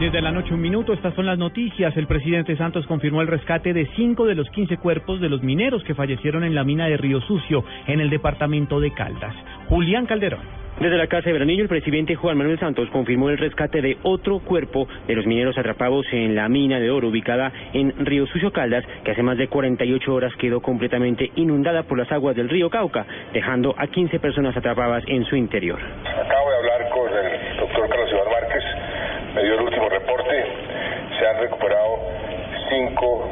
Desde la noche un minuto, estas son las noticias. El presidente Santos confirmó el rescate de cinco de los 15 cuerpos de los mineros que fallecieron en la mina de Río Sucio, en el departamento de Caldas. Julián Calderón. Desde la Casa de Veranillo, el presidente Juan Manuel Santos confirmó el rescate de otro cuerpo de los mineros atrapados en la mina de oro ubicada en Río Sucio Caldas, que hace más de 48 horas quedó completamente inundada por las aguas del río Cauca, dejando a 15 personas atrapadas en su interior. Acabo de hablar con el doctor Carlos Iván Márquez, me dio el último reporte, se han recuperado cinco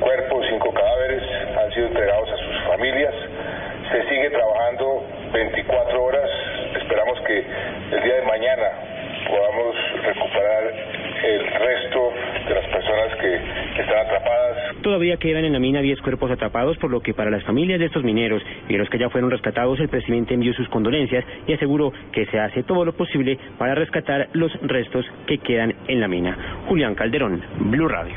cuerpos, cinco cadáveres, han sido entregados a sus familias, se sigue trabajando 24 horas, esperamos que el día de mañana podamos recuperar el resto de las personas que, que están atrapadas. Todavía quedan en la mina 10 cuerpos atrapados, por lo que para las familias de estos mineros y de los que ya fueron rescatados, el presidente envió sus condolencias y aseguró que se hace todo lo posible para rescatar los restos que quedan en la mina. Julián Calderón, Blue Radio.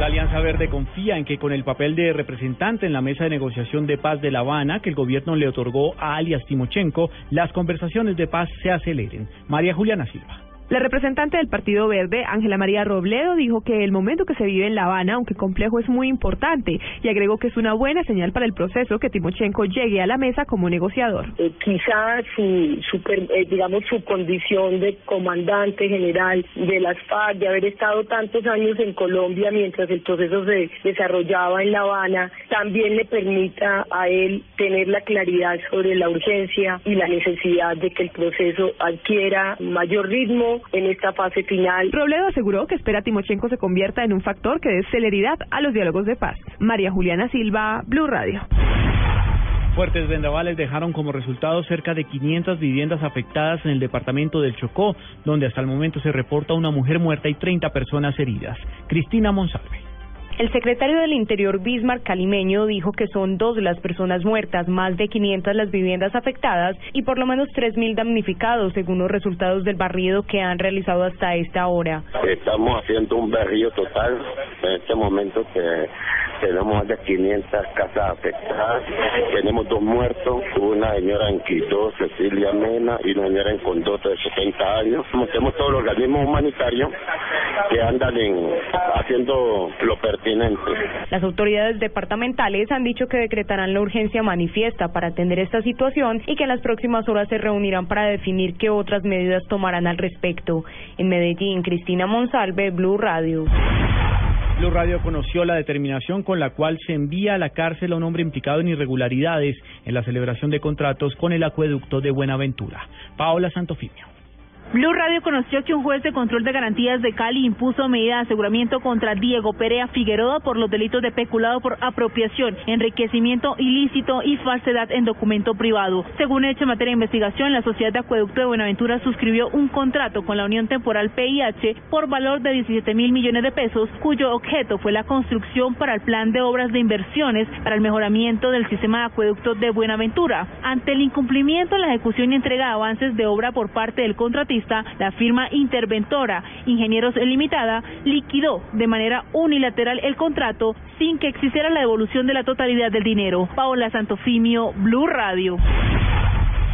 La Alianza Verde confía en que con el papel de representante en la mesa de negociación de paz de La Habana que el gobierno le otorgó a alias Timochenko, las conversaciones de paz se aceleren. María Juliana Silva. La representante del Partido Verde, Ángela María Robledo, dijo que el momento que se vive en La Habana, aunque complejo, es muy importante y agregó que es una buena señal para el proceso que Timochenko llegue a la mesa como negociador. Eh, quizás su, su eh, digamos su condición de comandante general de las FARC, de haber estado tantos años en Colombia mientras el proceso se desarrollaba en La Habana, también le permita a él tener la claridad sobre la urgencia y la necesidad de que el proceso adquiera mayor ritmo en esta fase final. Robledo aseguró que espera Timochenko se convierta en un factor que dé celeridad a los diálogos de paz. María Juliana Silva, Blue Radio. Fuertes vendavales dejaron como resultado cerca de 500 viviendas afectadas en el departamento del Chocó, donde hasta el momento se reporta una mujer muerta y 30 personas heridas. Cristina Monsalve. El secretario del Interior, Bismarck Calimeño, dijo que son dos las personas muertas, más de 500 las viviendas afectadas y por lo menos 3.000 damnificados, según los resultados del barrido que han realizado hasta esta hora. Estamos haciendo un barrio total. En este momento que tenemos más de 500 casas afectadas. Tenemos dos muertos, una señora en Quito, Cecilia Mena, y una señora en Condoto de 70 años. Tenemos todos los organismos humanitarios que andan en, haciendo lo pertinente. Las autoridades departamentales han dicho que decretarán la urgencia manifiesta para atender esta situación y que en las próximas horas se reunirán para definir qué otras medidas tomarán al respecto. En Medellín, Cristina Monsalve, Blue Radio. Blue Radio conoció la determinación con la cual se envía a la cárcel a un hombre implicado en irregularidades en la celebración de contratos con el acueducto de Buenaventura. Paola Santofimio. Blue Radio conoció que un juez de control de garantías de Cali impuso medida de aseguramiento contra Diego Perea Figueroa por los delitos de peculado por apropiación, enriquecimiento ilícito y falsedad en documento privado. Según hecho en materia de investigación, la Sociedad de Acueducto de Buenaventura suscribió un contrato con la Unión Temporal PIH por valor de 17 mil millones de pesos, cuyo objeto fue la construcción para el plan de obras de inversiones para el mejoramiento del sistema de acueducto de Buenaventura. Ante el incumplimiento en la ejecución y entrega de avances de obra por parte del contratista, la firma interventora Ingenieros Limitada liquidó de manera unilateral el contrato sin que existiera la devolución de la totalidad del dinero. Paola Santofimio, Blue Radio.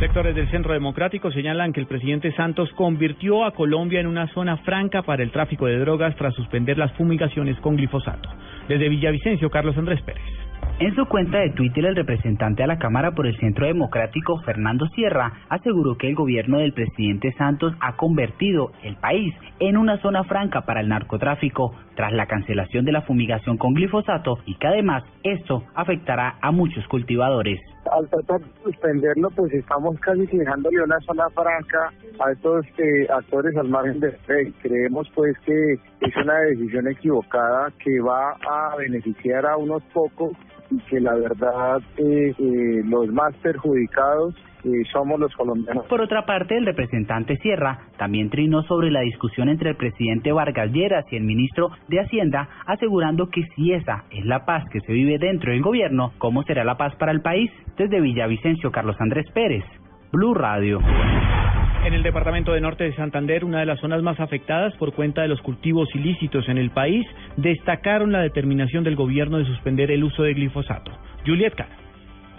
Sectores del Centro Democrático señalan que el presidente Santos convirtió a Colombia en una zona franca para el tráfico de drogas tras suspender las fumigaciones con glifosato. Desde Villavicencio, Carlos Andrés Pérez. En su cuenta de Twitter, el representante a la Cámara por el Centro Democrático, Fernando Sierra, aseguró que el gobierno del presidente Santos ha convertido el país en una zona franca para el narcotráfico tras la cancelación de la fumigación con glifosato y que además esto afectará a muchos cultivadores. Al tratar de suspenderlo, pues estamos casi dejándole una zona franca a estos eh, actores al margen del rey. Creemos pues que es una decisión equivocada que va a beneficiar a unos pocos que la verdad eh, eh, los más perjudicados eh, somos los colombianos. Por otra parte, el representante Sierra también trinó sobre la discusión entre el presidente Vargas Lleras y el ministro de Hacienda, asegurando que si esa es la paz que se vive dentro del gobierno, ¿cómo será la paz para el país? Desde Villavicencio, Carlos Andrés Pérez, Blue Radio. En el departamento de Norte de Santander, una de las zonas más afectadas por cuenta de los cultivos ilícitos en el país, destacaron la determinación del gobierno de suspender el uso de glifosato. Juliet Cara.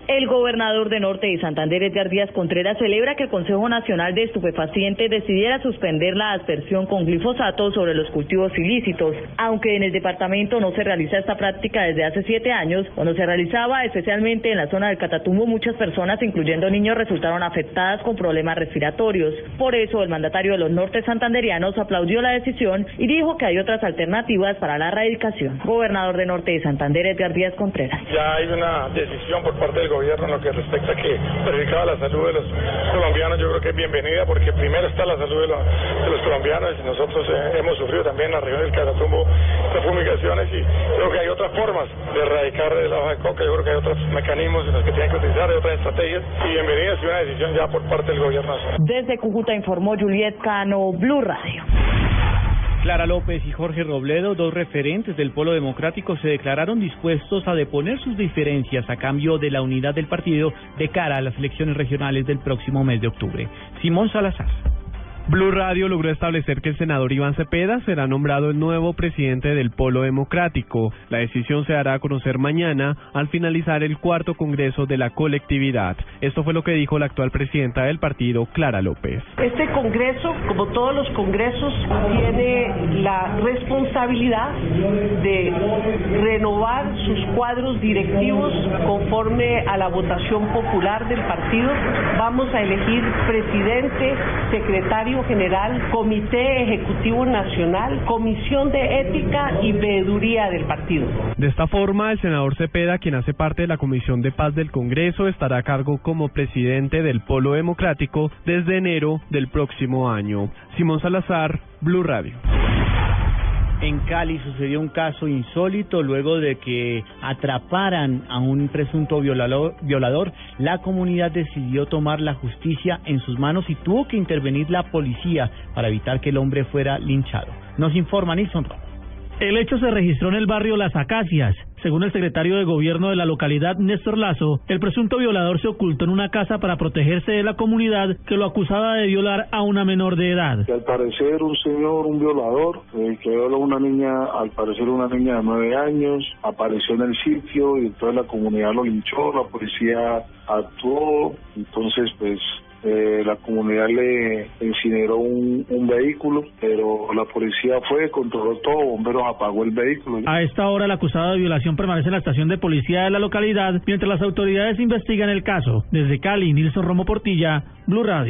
El gobernador de Norte de Santander, Edgar Díaz Contreras, celebra que el Consejo Nacional de Estupefacientes decidiera suspender la aspersión con glifosato sobre los cultivos ilícitos, aunque en el departamento no se realiza esta práctica desde hace siete años, cuando se realizaba especialmente en la zona del Catatumbo, muchas personas, incluyendo niños, resultaron afectadas con problemas respiratorios. Por eso, el mandatario de los norte santanderianos aplaudió la decisión y dijo que hay otras alternativas para la erradicación. Gobernador de Norte de Santander, Edgar Díaz Contreras. Ya hay una decisión por parte del gobierno en lo que respecta a que perjudicaba la salud de los colombianos, yo creo que es bienvenida porque primero está la salud de, los, de los colombianos y nosotros eh, hemos sufrido también en la región del Catatumbo fumigaciones y creo que hay otras formas de erradicar la hoja de coca, yo creo que hay otros mecanismos en los que tienen que utilizar, hay otras estrategias y bienvenida y una decisión ya por parte del gobierno. Desde Cúcuta informó Juliet Cano, Blue Radio. Clara López y Jorge Robledo, dos referentes del Polo Democrático, se declararon dispuestos a deponer sus diferencias a cambio de la unidad del partido de cara a las elecciones regionales del próximo mes de octubre. Simón Salazar. Blue Radio logró establecer que el senador Iván Cepeda será nombrado el nuevo presidente del Polo Democrático. La decisión se hará a conocer mañana al finalizar el cuarto congreso de la colectividad. Esto fue lo que dijo la actual presidenta del partido, Clara López. Este congreso, como todos los congresos, tiene la responsabilidad de renovar sus cuadros directivos conforme a la votación popular del partido. Vamos a elegir presidente, secretario general, comité ejecutivo nacional, comisión de ética y veeduría del partido. De esta forma, el senador Cepeda, quien hace parte de la Comisión de Paz del Congreso, estará a cargo como presidente del Polo Democrático desde enero del próximo año. Simón Salazar, Blue Radio. En Cali sucedió un caso insólito luego de que atraparan a un presunto violador. La comunidad decidió tomar la justicia en sus manos y tuvo que intervenir la policía para evitar que el hombre fuera linchado. Nos informa Nilson Ramos. El hecho se registró en el barrio Las Acacias. Según el secretario de gobierno de la localidad, Néstor Lazo, el presunto violador se ocultó en una casa para protegerse de la comunidad que lo acusaba de violar a una menor de edad. Al parecer un señor, un violador, eh, que violó a una niña, al parecer una niña de nueve años, apareció en el sitio y entonces la comunidad lo linchó, la policía actuó, entonces pues eh, la comunidad le incineró un, vehículo, pero la policía fue, controló todo, bomberos apagó el vehículo. A esta hora el acusado de violación permanece en la estación de policía de la localidad mientras las autoridades investigan el caso. Desde Cali, Nilson Romo Portilla, Blue Radio.